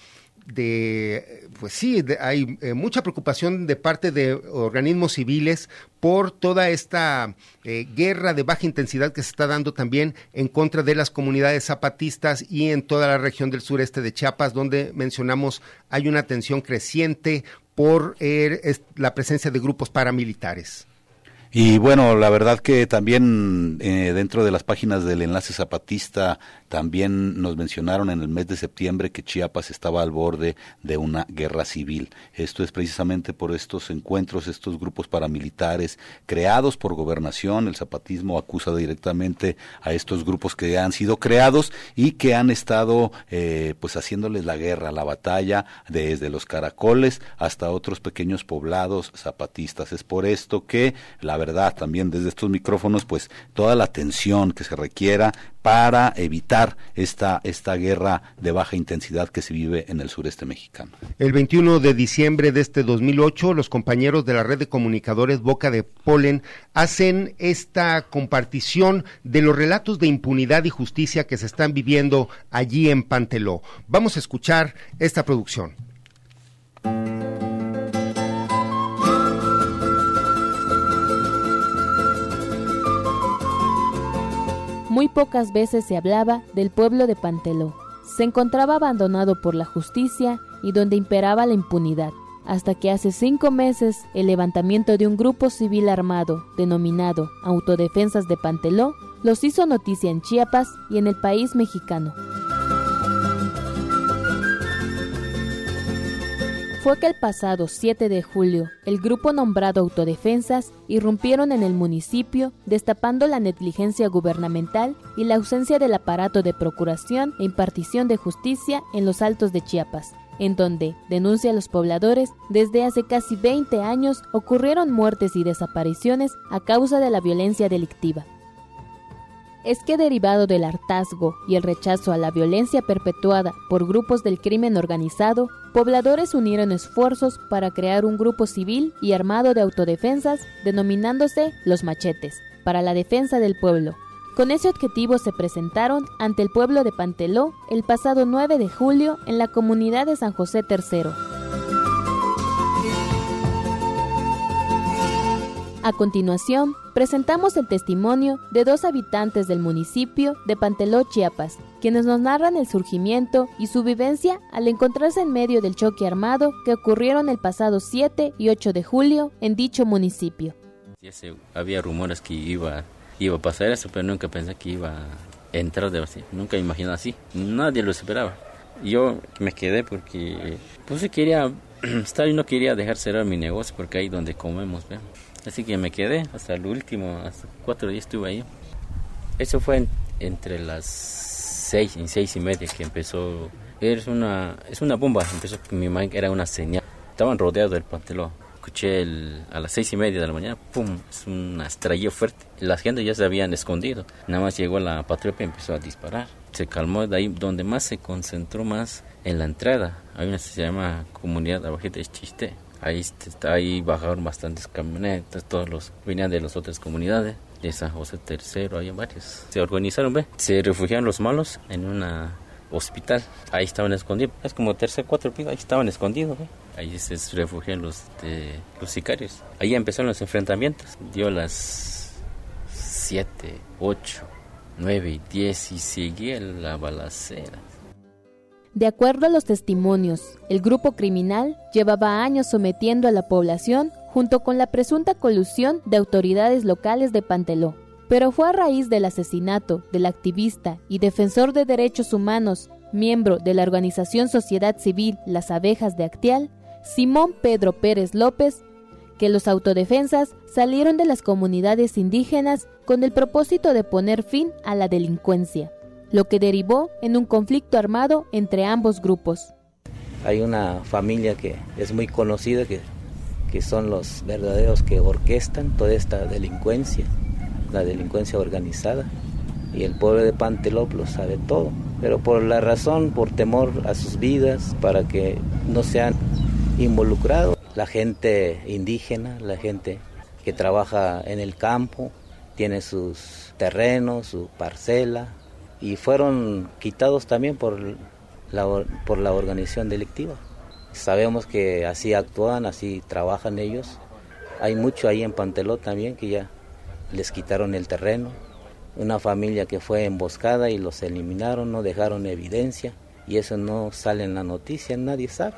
de, pues sí, hay eh, mucha preocupación de parte de organismos civiles por toda esta eh, guerra de baja intensidad que se está dando también en contra de las comunidades zapatistas y en toda la región del sureste de Chiapas, donde mencionamos hay una tensión creciente por eh, la presencia de grupos paramilitares. Y bueno, la verdad que también dentro de las páginas del enlace zapatista también nos mencionaron en el mes de septiembre que Chiapas estaba al borde de una guerra civil. Esto es precisamente por estos encuentros, estos grupos paramilitares creados por gobernación. El zapatismo acusa directamente a estos grupos que han sido creados y que han estado eh, pues haciéndoles la guerra, la batalla desde los caracoles hasta otros pequeños poblados zapatistas. Es por esto que la verdad también desde estos micrófonos pues toda la atención que se requiera para evitar esta, esta guerra de baja intensidad que se vive en el sureste mexicano. El 21 de diciembre de este 2008, los compañeros de la red de comunicadores Boca de Polen hacen esta compartición de los relatos de impunidad y justicia que se están viviendo allí en Panteló. Vamos a escuchar esta producción. Muy pocas veces se hablaba del pueblo de Panteló. Se encontraba abandonado por la justicia y donde imperaba la impunidad, hasta que hace cinco meses el levantamiento de un grupo civil armado denominado Autodefensas de Panteló los hizo noticia en Chiapas y en el país mexicano. Fue que el pasado 7 de julio el grupo nombrado Autodefensas irrumpieron en el municipio destapando la negligencia gubernamental y la ausencia del aparato de procuración e impartición de justicia en los altos de Chiapas, en donde, denuncia los pobladores, desde hace casi 20 años ocurrieron muertes y desapariciones a causa de la violencia delictiva es que derivado del hartazgo y el rechazo a la violencia perpetuada por grupos del crimen organizado, pobladores unieron esfuerzos para crear un grupo civil y armado de autodefensas denominándose Los Machetes, para la defensa del pueblo. Con ese objetivo se presentaron ante el pueblo de Panteló el pasado 9 de julio en la comunidad de San José III. A continuación, presentamos el testimonio de dos habitantes del municipio de Panteló, Chiapas, quienes nos narran el surgimiento y su vivencia al encontrarse en medio del choque armado que ocurrieron el pasado 7 y 8 de julio en dicho municipio. había rumores que iba, iba a pasar eso, pero nunca pensé que iba a entrar de así. Nunca imaginé así. Nadie lo esperaba. Yo me quedé porque pues quería estar y no quería dejar cerrar mi negocio porque ahí donde comemos. Así que me quedé hasta el último, hasta cuatro días estuve ahí. Eso fue entre las seis, y seis y media que empezó. Es una, es una bomba, empezó mi mamá era una señal. Estaban rodeados del pantelón. Escuché a las seis y media de la mañana, ¡pum! Es un estrelleo fuerte. La gente ya se habían escondido. Nada más llegó la patrulla y empezó a disparar. Se calmó de ahí, donde más se concentró más en la entrada. Hay una que se llama Comunidad Abajita Chiste Ahí, está, ahí bajaron bastantes camionetas, todos los venían de las otras comunidades, de San José III, hay varios. Se organizaron, ve, se refugiaron los malos en un hospital. Ahí estaban escondidos, es como tercer, cuatro pisos, ahí estaban escondidos, Ahí se refugiaron los, los sicarios. Ahí empezaron los enfrentamientos. Dio las 7, 8, 9 y 10 y seguía la balacera. De acuerdo a los testimonios, el grupo criminal llevaba años sometiendo a la población junto con la presunta colusión de autoridades locales de Panteló. Pero fue a raíz del asesinato del activista y defensor de derechos humanos miembro de la organización Sociedad Civil Las Abejas de Actial, Simón Pedro Pérez López, que los autodefensas salieron de las comunidades indígenas con el propósito de poner fin a la delincuencia, lo que derivó en un conflicto armado entre ambos grupos. Hay una familia que es muy conocida, que, que son los verdaderos que orquestan toda esta delincuencia, la delincuencia organizada, y el pueblo de Pantelop lo sabe todo, pero por la razón, por temor a sus vidas, para que no sean involucrados, la gente indígena, la gente que trabaja en el campo, tiene sus terrenos, su parcela, y fueron quitados también por la, por la organización delictiva. Sabemos que así actúan, así trabajan ellos. Hay mucho ahí en Panteló también que ya les quitaron el terreno. Una familia que fue emboscada y los eliminaron, no dejaron evidencia y eso no sale en la noticia, nadie sabe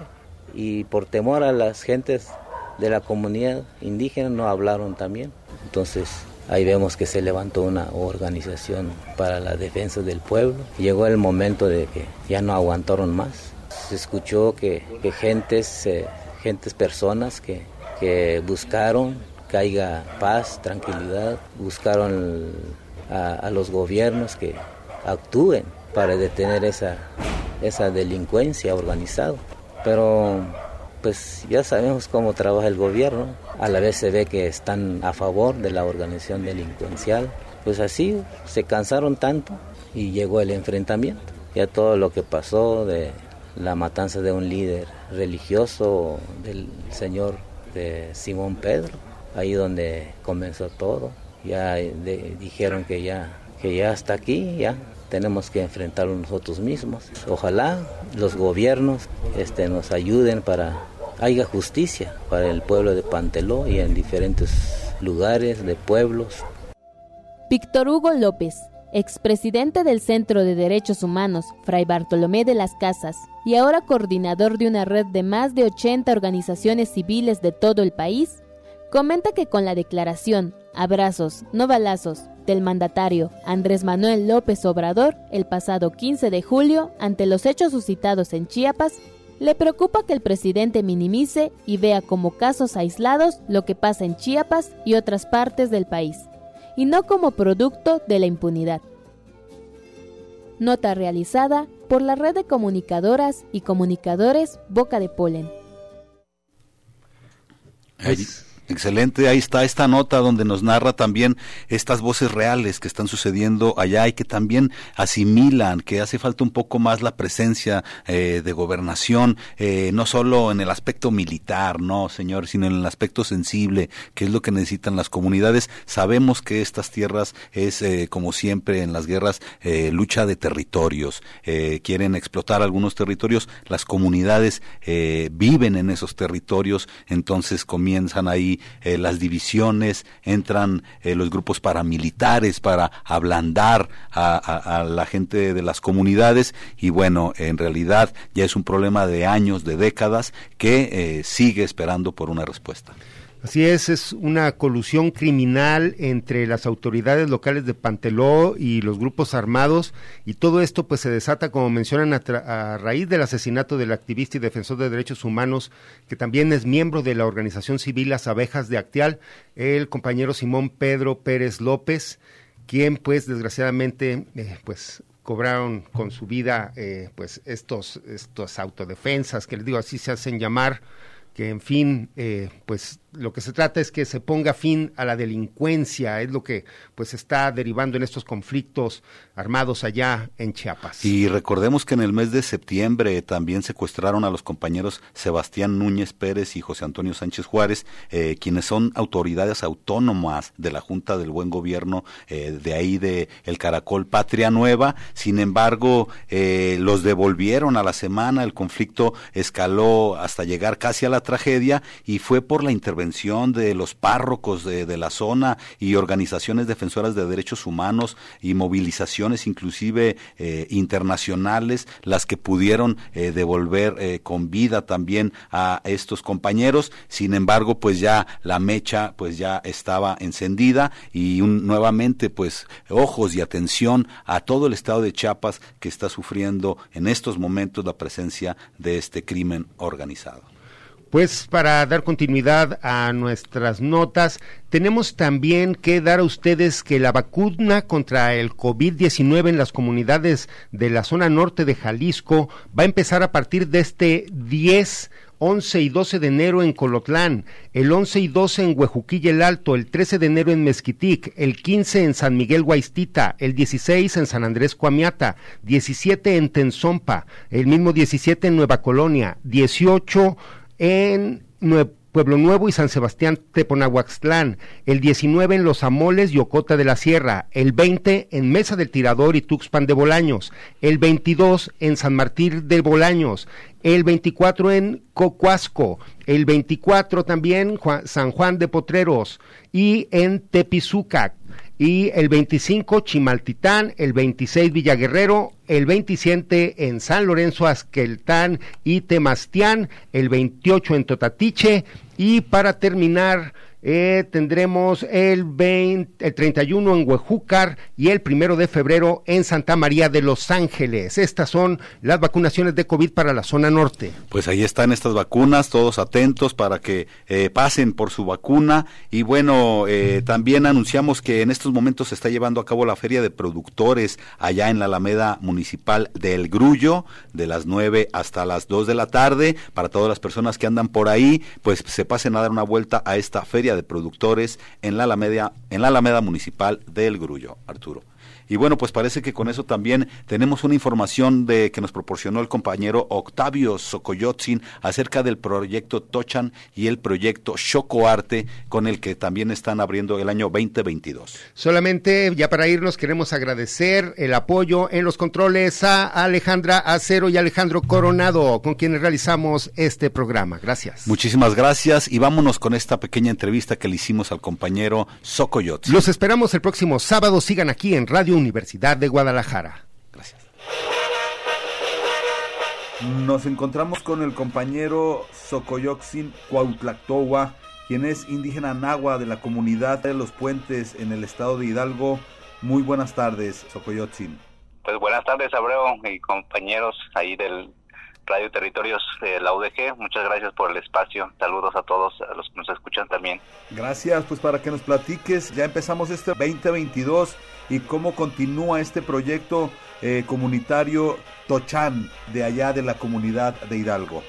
y por temor a las gentes de la comunidad indígena no hablaron también. Entonces ahí vemos que se levantó una organización para la defensa del pueblo. Llegó el momento de que ya no aguantaron más. Se escuchó que, que gentes, eh, gentes, personas que, que buscaron que haya paz, tranquilidad, buscaron a, a los gobiernos que actúen para detener esa, esa delincuencia organizada pero pues ya sabemos cómo trabaja el gobierno, a la vez se ve que están a favor de la organización delincuencial, pues así se cansaron tanto y llegó el enfrentamiento. Ya todo lo que pasó de la matanza de un líder religioso del señor de Simón Pedro, ahí donde comenzó todo, ya dijeron que ya que ya hasta aquí, ya tenemos que enfrentarlo nosotros mismos. Ojalá los gobiernos este, nos ayuden para haya justicia para el pueblo de Panteló y en diferentes lugares de pueblos. Víctor Hugo López, expresidente del Centro de Derechos Humanos, Fray Bartolomé de las Casas, y ahora coordinador de una red de más de 80 organizaciones civiles de todo el país, comenta que con la declaración Abrazos, no balazos, del mandatario Andrés Manuel López Obrador el pasado 15 de julio ante los hechos suscitados en Chiapas, le preocupa que el presidente minimice y vea como casos aislados lo que pasa en Chiapas y otras partes del país, y no como producto de la impunidad. Nota realizada por la red de comunicadoras y comunicadores Boca de Polen. Excelente, ahí está esta nota donde nos narra también estas voces reales que están sucediendo allá y que también asimilan que hace falta un poco más la presencia eh, de gobernación, eh, no solo en el aspecto militar, no, señor, sino en el aspecto sensible, que es lo que necesitan las comunidades. Sabemos que estas tierras es, eh, como siempre en las guerras, lucha de territorios. quieren explotar algunos territorios, las comunidades viven en esos territorios, entonces comienzan ahí eh, las divisiones, entran eh, los grupos paramilitares para ablandar a, la gente de las comunidades y bueno, en realidad ya es un problema de años, de décadas que eh, sigue esperando por una respuesta. Así es, es una colusión criminal entre las autoridades locales de Panteló y los grupos armados y todo esto pues se desata, como mencionan, a, raíz del asesinato del activista y defensor de derechos humanos que también es miembro de la organización civil Las Abejas de Actial, el compañero Simón Pedro Pérez López, quien pues desgraciadamente eh, pues cobraron con su vida eh, pues estos, estos autodefensas que les digo así se hacen llamar que en fin, eh, pues lo que se trata es que se ponga fin a la delincuencia, es lo que pues está derivando en estos conflictos armados allá en Chiapas. Y recordemos que en el mes de septiembre también secuestraron a los compañeros Sebastián Núñez Pérez y José Antonio Sánchez Juárez, eh, quienes son autoridades autónomas de la Junta del Buen Gobierno eh, de ahí de el Caracol Patria Nueva. Sin embargo, eh, los devolvieron a la semana, el conflicto escaló hasta llegar casi a la tragedia y fue por la intervención de los párrocos de, la zona y organizaciones defensoras de derechos humanos y movilizaciones inclusive eh, internacionales las que pudieron eh, devolver eh, con vida también a estos compañeros. Sin embargo, pues ya la mecha pues ya estaba encendida y nuevamente pues ojos y atención a todo el estado de Chiapas que está sufriendo en estos momentos la presencia de este crimen organizado. Pues para dar continuidad a nuestras notas, tenemos también que dar a ustedes que la vacuna contra el COVID-19 en las comunidades de la zona norte de Jalisco va a empezar a partir de este 10 11 y 12 de enero en Colotlán, el 11 y 12 en Huejuquilla el Alto, el 13 de enero en Mezquitic, el 15 en San Miguel Guaistita, el 16 en San Andrés Cuamiata, 17 en Tenzompa, el mismo 17 en Nueva Colonia, 18 en Pueblo Nuevo y San Sebastián Teponahuaxtlán, el 19 en Los Amoles y Ocota de la Sierra, el 20 en Mesa del Tirador y Tuxpan de Bolaños, el 22 en San Martín de Bolaños, el 24 en Cocuasco, el 24 también San Juan de Potreros y en Tepizuca, y el 25 Chimaltitán, el 26 Villaguerrero, el 27 en San Lorenzo Azqueltán y Temastián, el 28 en Totatiche. Y para terminar eh, tendremos el, 20, el 31 en Huejúcar y el primero de febrero en Santa María de Los Ángeles. Estas son las vacunaciones de COVID para la zona norte. Pues ahí están estas vacunas, todos atentos para que eh, pasen por su vacuna. Y bueno, eh, también anunciamos que en estos momentos se está llevando a cabo la Feria de Productores allá en la Alameda Municipal del Grullo, de las 9 hasta las 2 de la tarde. Para todas las personas que andan por ahí, pues se pasen a dar una vuelta a esta feria de Productores en la Alameda, en la Alameda Municipal del Grullo, Arturo. Y bueno, pues parece que con eso también tenemos una información de que nos proporcionó el compañero Octavio Socoyotzin acerca del proyecto Tochan y el proyecto Chocoarte con el que también están abriendo el año 2022. Solamente ya para irnos queremos agradecer el apoyo en los controles a Alejandra Acero y Alejandro Coronado con quienes realizamos este programa. Gracias. Muchísimas gracias y vámonos con esta pequeña entrevista que le hicimos al compañero Socoyotzin. Los esperamos el próximo sábado. Sigan aquí en Radio Universidad de Guadalajara. Gracias. Nos encontramos con el compañero Socoyoxin Cuautlactoa, quien es indígena nahua de la comunidad de los puentes en el estado de Hidalgo. Muy buenas tardes, Socoyotzin. Pues buenas tardes, Abreu y compañeros ahí del Radio Territorios de la UDG. Muchas gracias por el espacio. Saludos a todos, a los que nos escuchan también. Gracias, pues para que nos platiques, ya empezamos este 2022 y cómo continúa este proyecto eh, comunitario Tochan de allá de la comunidad de Hidalgo.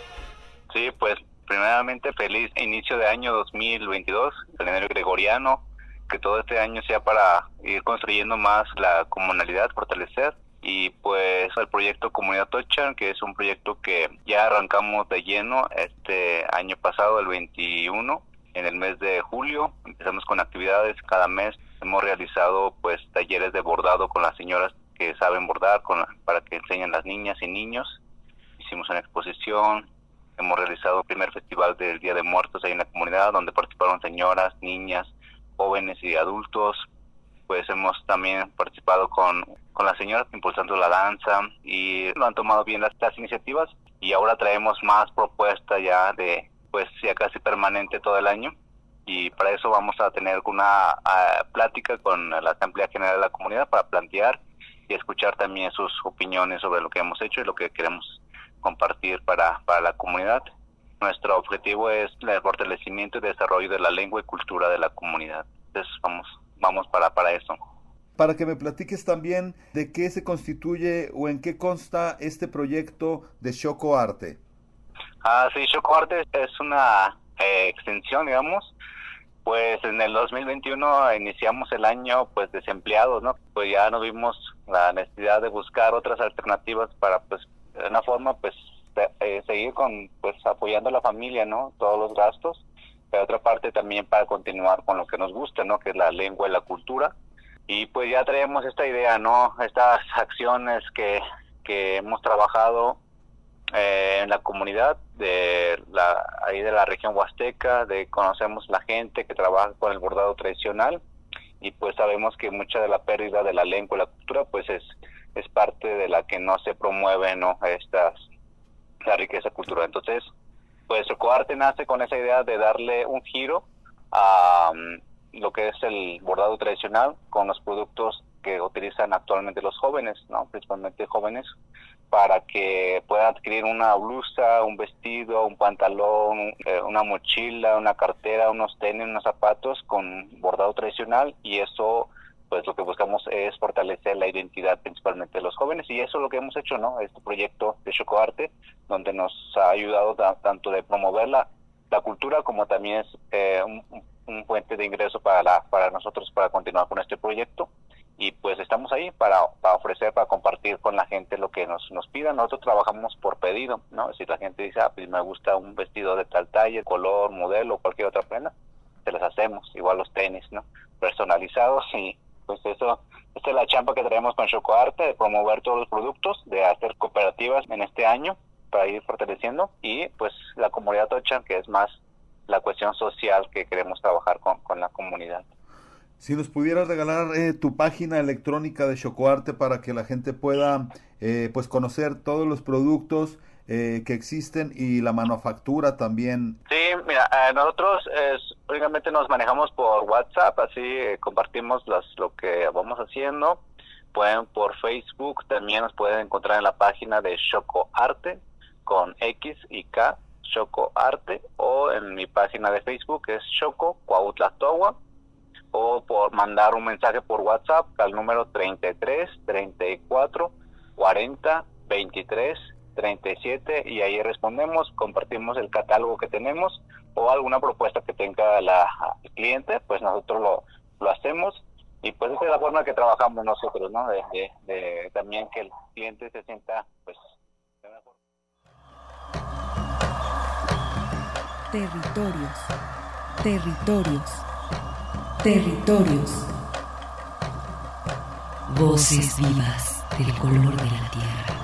Sí, pues primeramente feliz inicio de año 2022, calendario gregoriano, que todo este año sea para ir construyendo más la comunalidad, fortalecer y pues el proyecto Comunidad Tochan, que es un proyecto que ya arrancamos de lleno este año pasado, el 21, en el mes de julio. Empezamos con actividades cada mes. Hemos realizado pues talleres de bordado con las señoras que saben bordar con para que enseñen las niñas y niños. Hicimos una exposición. Hemos realizado el primer festival del Día de Muertos ahí en la comunidad donde participaron señoras, niñas, jóvenes y adultos pues hemos también participado con, con las señoras impulsando la danza y lo han tomado bien las, iniciativas y ahora traemos más propuestas ya de pues ya casi permanente todo el año y para eso vamos a tener una plática con la Asamblea General de la Comunidad para plantear y escuchar también sus opiniones sobre lo que hemos hecho y lo que queremos compartir para, para la comunidad. Nuestro objetivo es el fortalecimiento y desarrollo de la lengua y cultura de la comunidad. Entonces vamos vamos para, para eso. Para que me platiques también de qué se constituye o en qué consta este proyecto de Choco Arte. Ah, sí, Choco Arte es una eh, extensión, digamos. Pues en el 2021 iniciamos el año pues desempleados, ¿no? Pues ya nos vimos la necesidad de buscar otras alternativas para pues de una forma pues eh, seguir con pues apoyando a la familia, ¿no? Todos los gastos de otra parte también para continuar con lo que nos gusta, ¿no? Que es la lengua y la cultura. Y pues ya traemos esta idea, ¿no? Estas acciones que, que hemos trabajado eh, en la comunidad de la, ahí de la región huasteca, de conocemos la gente que trabaja con el bordado tradicional y pues sabemos que mucha de la pérdida de la lengua y la cultura pues es, es parte de la que no se promueve no estas la riqueza cultural. Entonces, pues Socoarte nace con esa idea de darle un giro a mm, lo que es el bordado tradicional con los productos que utilizan actualmente los jóvenes, ¿no? principalmente jóvenes, para que puedan adquirir una blusa, un vestido, un pantalón, eh, una mochila, una cartera, unos tenis, unos zapatos con bordado tradicional y eso pues lo que buscamos es fortalecer la identidad principalmente de los jóvenes y eso es lo que hemos hecho, ¿no? Este proyecto de Chocoarte, donde nos ha ayudado tanto de promover la, la, cultura como también es eh, un, un, puente de ingreso para, la, para nosotros para continuar con este proyecto y pues estamos ahí para, para, ofrecer, para compartir con la gente lo que nos, nos pida. Nosotros trabajamos por pedido, ¿no? Si la gente dice, ah, pues me gusta un vestido de tal talla, color, modelo, cualquier otra prenda, se las hacemos, igual los tenis, ¿no? Personalizados y pues eso, esta es la champa que traemos con Chocoarte, de promover todos los productos, de hacer cooperativas en este año para ir fortaleciendo y pues la comunidad Tocha, que es más la cuestión social que queremos trabajar con, con la comunidad. Si nos pudieras regalar eh, tu página electrónica de Chocoarte para que la gente pueda eh, pues conocer todos los productos eh, que existen y la manufactura también. Sí, mira, nosotros únicamente nos manejamos por WhatsApp, así compartimos las, lo que vamos haciendo. Pueden por Facebook, también nos pueden encontrar en la página de Chocoarte con X y K, Chocoarte, o en mi página de Facebook que es Choco Cuautlatowa o por mandar un mensaje por WhatsApp al número 33 34 40 23 37 y ahí respondemos, compartimos el catálogo que tenemos o alguna propuesta que tenga la, el cliente, pues nosotros lo, lo hacemos y pues esa es la forma que trabajamos nosotros, ¿no? De, de, de también que el cliente se sienta pues de mejor. Territorios, territorios Territorios. Voces vivas del color de la tierra.